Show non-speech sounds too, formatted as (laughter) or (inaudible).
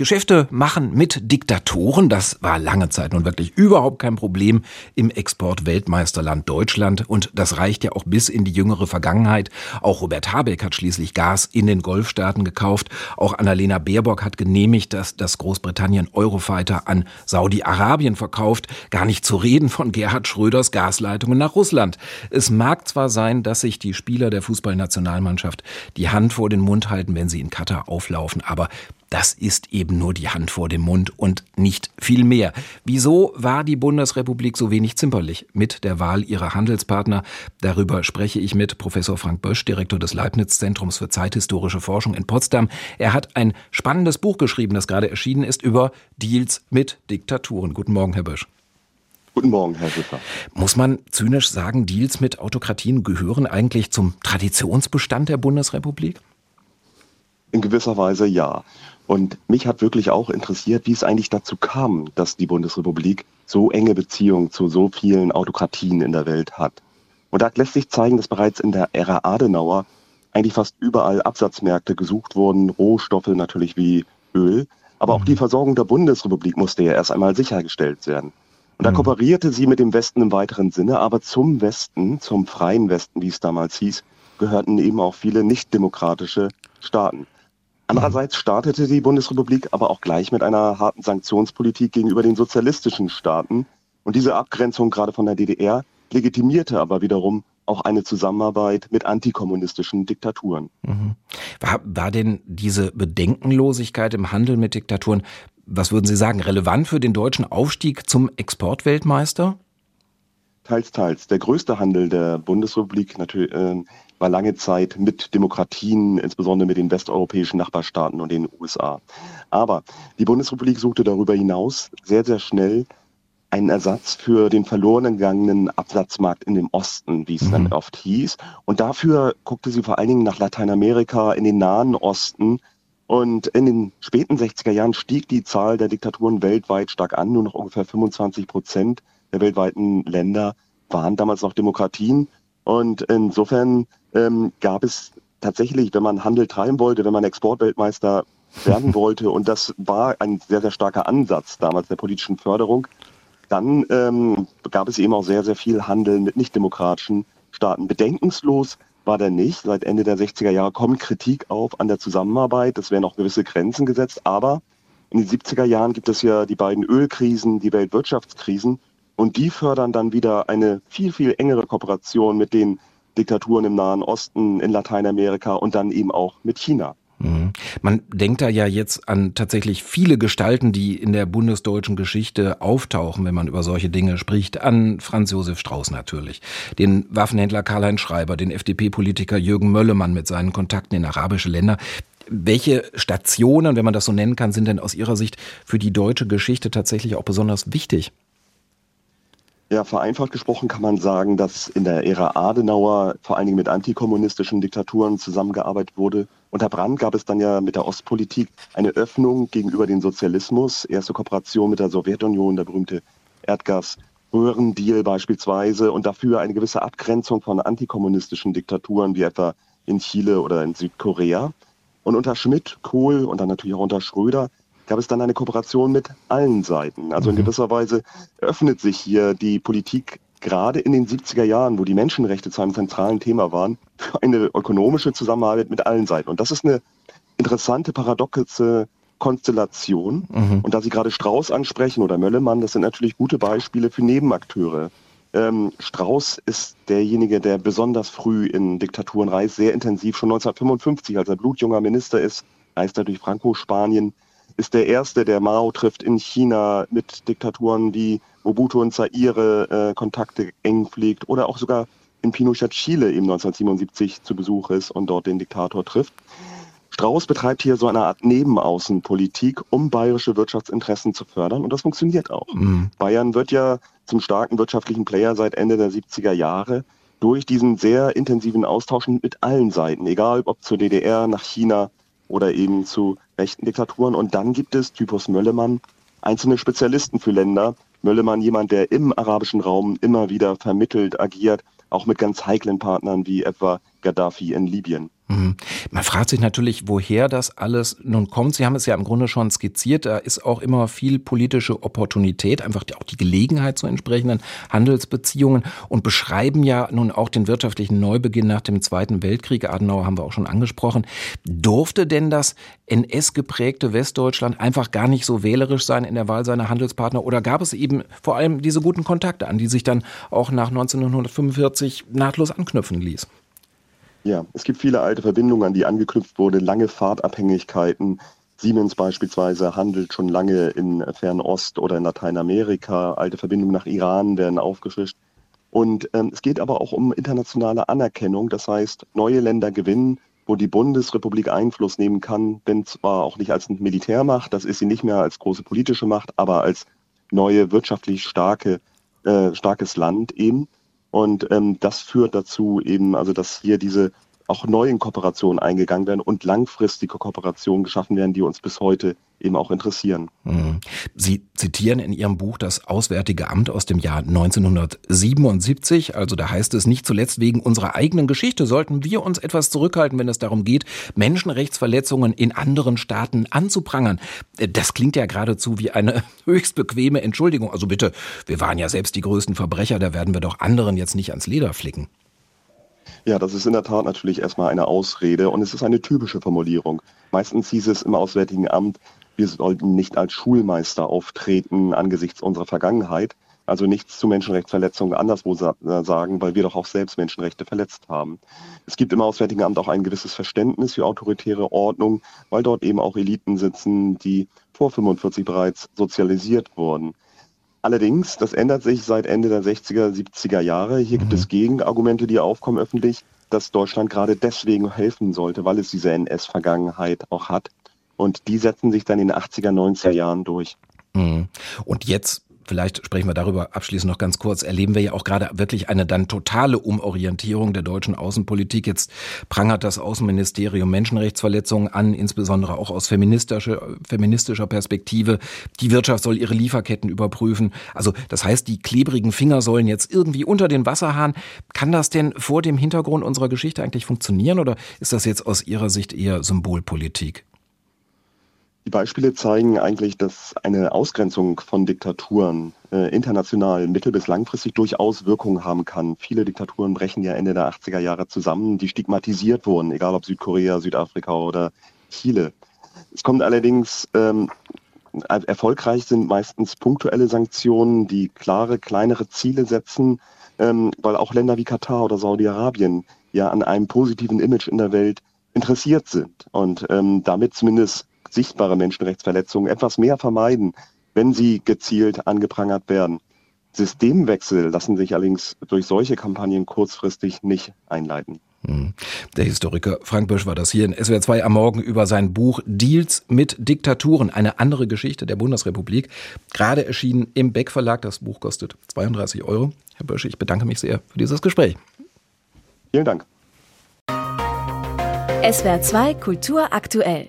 Geschäfte machen mit Diktatoren, das war lange Zeit nun wirklich überhaupt kein Problem im Export-Weltmeisterland Deutschland und das reicht ja auch bis in die jüngere Vergangenheit. Auch Robert Habeck hat schließlich Gas in den Golfstaaten gekauft. Auch Annalena Baerbock hat genehmigt, dass das Großbritannien Eurofighter an Saudi-Arabien verkauft. Gar nicht zu reden von Gerhard Schröders Gasleitungen nach Russland. Es mag zwar sein, dass sich die Spieler der Fußballnationalmannschaft die Hand vor den Mund halten, wenn sie in Katar auflaufen, aber das ist eben nur die Hand vor dem Mund und nicht viel mehr. Wieso war die Bundesrepublik so wenig zimperlich mit der Wahl ihrer Handelspartner? Darüber spreche ich mit Professor Frank Bösch, Direktor des Leibniz-Zentrums für zeithistorische Forschung in Potsdam. Er hat ein spannendes Buch geschrieben, das gerade erschienen ist, über Deals mit Diktaturen. Guten Morgen, Herr Bösch. Guten Morgen, Herr Schiffer. Muss man zynisch sagen, Deals mit Autokratien gehören eigentlich zum Traditionsbestand der Bundesrepublik? In gewisser Weise ja. Und mich hat wirklich auch interessiert, wie es eigentlich dazu kam, dass die Bundesrepublik so enge Beziehungen zu so vielen Autokratien in der Welt hat. Und da lässt sich zeigen, dass bereits in der Ära Adenauer eigentlich fast überall Absatzmärkte gesucht wurden, Rohstoffe natürlich wie Öl, aber auch die mhm. Versorgung der Bundesrepublik musste ja erst einmal sichergestellt werden. Und da mhm. kooperierte sie mit dem Westen im weiteren Sinne, aber zum Westen, zum freien Westen, wie es damals hieß, gehörten eben auch viele nicht-demokratische Staaten. Andererseits startete die Bundesrepublik aber auch gleich mit einer harten Sanktionspolitik gegenüber den sozialistischen Staaten. Und diese Abgrenzung gerade von der DDR legitimierte aber wiederum auch eine Zusammenarbeit mit antikommunistischen Diktaturen. Mhm. War, war denn diese Bedenkenlosigkeit im Handel mit Diktaturen, was würden Sie sagen, relevant für den deutschen Aufstieg zum Exportweltmeister? Teils, teils. Der größte Handel der Bundesrepublik natürlich, äh, war lange Zeit mit Demokratien, insbesondere mit den westeuropäischen Nachbarstaaten und den USA. Aber die Bundesrepublik suchte darüber hinaus sehr, sehr schnell einen Ersatz für den verloren gegangenen Absatzmarkt in dem Osten, wie es mhm. dann oft hieß. Und dafür guckte sie vor allen Dingen nach Lateinamerika, in den Nahen Osten. Und in den späten 60er Jahren stieg die Zahl der Diktaturen weltweit stark an. Nur noch ungefähr 25 Prozent der weltweiten Länder waren damals noch Demokratien. Und insofern ähm, gab es tatsächlich, wenn man Handel treiben wollte, wenn man Exportweltmeister werden (laughs) wollte, und das war ein sehr, sehr starker Ansatz damals der politischen Förderung, dann ähm, gab es eben auch sehr, sehr viel Handel mit nicht-demokratischen Staaten. Bedenkenslos war der nicht. Seit Ende der 60er Jahre kommt Kritik auf an der Zusammenarbeit. Es werden auch gewisse Grenzen gesetzt. Aber in den 70er Jahren gibt es ja die beiden Ölkrisen, die Weltwirtschaftskrisen. Und die fördern dann wieder eine viel, viel engere Kooperation mit den Diktaturen im Nahen Osten, in Lateinamerika und dann eben auch mit China. Mhm. Man denkt da ja jetzt an tatsächlich viele Gestalten, die in der bundesdeutschen Geschichte auftauchen, wenn man über solche Dinge spricht. An Franz Josef Strauß natürlich, den Waffenhändler Karl-Heinz Schreiber, den FDP-Politiker Jürgen Möllemann mit seinen Kontakten in arabische Länder. Welche Stationen, wenn man das so nennen kann, sind denn aus Ihrer Sicht für die deutsche Geschichte tatsächlich auch besonders wichtig? Ja, vereinfacht gesprochen kann man sagen, dass in der Ära Adenauer vor allen Dingen mit antikommunistischen Diktaturen zusammengearbeitet wurde. Unter Brandt gab es dann ja mit der Ostpolitik eine Öffnung gegenüber dem Sozialismus, erste Kooperation mit der Sowjetunion, der berühmte Erdgas-Röhrendeal beispielsweise und dafür eine gewisse Abgrenzung von antikommunistischen Diktaturen wie etwa in Chile oder in Südkorea. Und unter Schmidt, Kohl und dann natürlich auch unter Schröder gab es dann eine Kooperation mit allen Seiten. Also in mhm. gewisser Weise öffnet sich hier die Politik gerade in den 70er Jahren, wo die Menschenrechte zu einem zentralen Thema waren, für eine ökonomische Zusammenarbeit mit allen Seiten. Und das ist eine interessante, paradoxe Konstellation. Mhm. Und da Sie gerade Strauß ansprechen oder Möllemann, das sind natürlich gute Beispiele für Nebenakteure. Ähm, Strauß ist derjenige, der besonders früh in Diktaturen reist, sehr intensiv, schon 1955, als er blutjunger Minister ist, reist er durch Franco-Spanien, ist der erste, der Mao trifft in China mit Diktaturen wie Mobutu und Zaire äh, Kontakte eng pflegt oder auch sogar in Pinochet Chile eben 1977 zu Besuch ist und dort den Diktator trifft. Strauß betreibt hier so eine Art Nebenaußenpolitik, um bayerische Wirtschaftsinteressen zu fördern und das funktioniert auch. Mhm. Bayern wird ja zum starken wirtschaftlichen Player seit Ende der 70er Jahre durch diesen sehr intensiven Austausch mit allen Seiten, egal ob zur DDR, nach China oder eben zu rechten Diktaturen. Und dann gibt es, Typus Möllemann, einzelne Spezialisten für Länder. Möllemann jemand, der im arabischen Raum immer wieder vermittelt, agiert, auch mit ganz heiklen Partnern wie etwa Gaddafi in Libyen. Mhm. Man fragt sich natürlich, woher das alles nun kommt. Sie haben es ja im Grunde schon skizziert. Da ist auch immer viel politische Opportunität, einfach auch die Gelegenheit zu entsprechenden Handelsbeziehungen und beschreiben ja nun auch den wirtschaftlichen Neubeginn nach dem Zweiten Weltkrieg. Adenauer haben wir auch schon angesprochen. Durfte denn das NS-geprägte Westdeutschland einfach gar nicht so wählerisch sein in der Wahl seiner Handelspartner oder gab es eben vor allem diese guten Kontakte, an die sich dann auch nach 1945 nahtlos anknüpfen ließ? Ja, es gibt viele alte Verbindungen, an die angeknüpft wurde, lange Fahrtabhängigkeiten. Siemens beispielsweise handelt schon lange in Fernost oder in Lateinamerika. Alte Verbindungen nach Iran werden aufgefrischt. Und ähm, es geht aber auch um internationale Anerkennung. Das heißt, neue Länder gewinnen, wo die Bundesrepublik Einfluss nehmen kann, wenn zwar auch nicht als Militärmacht, das ist sie nicht mehr als große politische Macht, aber als neue wirtschaftlich starke, äh, starkes Land eben. Und ähm, das führt dazu eben, also dass hier diese auch neuen Kooperationen eingegangen werden und langfristige Kooperationen geschaffen werden, die uns bis heute eben auch interessieren. Mhm. Sie zitieren in Ihrem Buch das Auswärtige Amt aus dem Jahr 1977. Also da heißt es, nicht zuletzt wegen unserer eigenen Geschichte sollten wir uns etwas zurückhalten, wenn es darum geht, Menschenrechtsverletzungen in anderen Staaten anzuprangern. Das klingt ja geradezu wie eine (laughs) höchst bequeme Entschuldigung. Also bitte, wir waren ja selbst die größten Verbrecher, da werden wir doch anderen jetzt nicht ans Leder flicken. Ja, das ist in der Tat natürlich erstmal eine Ausrede und es ist eine typische Formulierung. Meistens hieß es im Auswärtigen Amt, wir sollten nicht als Schulmeister auftreten angesichts unserer Vergangenheit, also nichts zu Menschenrechtsverletzungen anderswo äh, sagen, weil wir doch auch selbst Menschenrechte verletzt haben. Es gibt im Auswärtigen Amt auch ein gewisses Verständnis für autoritäre Ordnung, weil dort eben auch Eliten sitzen, die vor 45 bereits sozialisiert wurden. Allerdings, das ändert sich seit Ende der 60er, 70er Jahre. Hier mhm. gibt es Gegenargumente, die aufkommen öffentlich, dass Deutschland gerade deswegen helfen sollte, weil es diese NS-Vergangenheit auch hat. Und die setzen sich dann in den 80er, 90er Jahren durch. Mhm. Und jetzt vielleicht sprechen wir darüber abschließend noch ganz kurz, erleben wir ja auch gerade wirklich eine dann totale Umorientierung der deutschen Außenpolitik. Jetzt prangert das Außenministerium Menschenrechtsverletzungen an, insbesondere auch aus feministischer, feministischer Perspektive. Die Wirtschaft soll ihre Lieferketten überprüfen. Also das heißt, die klebrigen Finger sollen jetzt irgendwie unter den Wasserhahn. Kann das denn vor dem Hintergrund unserer Geschichte eigentlich funktionieren oder ist das jetzt aus Ihrer Sicht eher Symbolpolitik? Die Beispiele zeigen eigentlich, dass eine Ausgrenzung von Diktaturen äh, international mittel- bis langfristig durchaus Wirkung haben kann. Viele Diktaturen brechen ja Ende der 80er Jahre zusammen, die stigmatisiert wurden, egal ob Südkorea, Südafrika oder Chile. Es kommt allerdings, ähm, erfolgreich sind meistens punktuelle Sanktionen, die klare, kleinere Ziele setzen, ähm, weil auch Länder wie Katar oder Saudi-Arabien ja an einem positiven Image in der Welt interessiert sind und ähm, damit zumindest sichtbare Menschenrechtsverletzungen etwas mehr vermeiden, wenn sie gezielt angeprangert werden. Systemwechsel lassen sich allerdings durch solche Kampagnen kurzfristig nicht einleiten. Hm. Der Historiker Frank Bösch war das hier in SWR 2 am Morgen über sein Buch Deals mit Diktaturen, eine andere Geschichte der Bundesrepublik. Gerade erschienen im Beck Verlag. Das Buch kostet 32 Euro. Herr Bösch, ich bedanke mich sehr für dieses Gespräch. Vielen Dank. SWR 2 Kultur aktuell.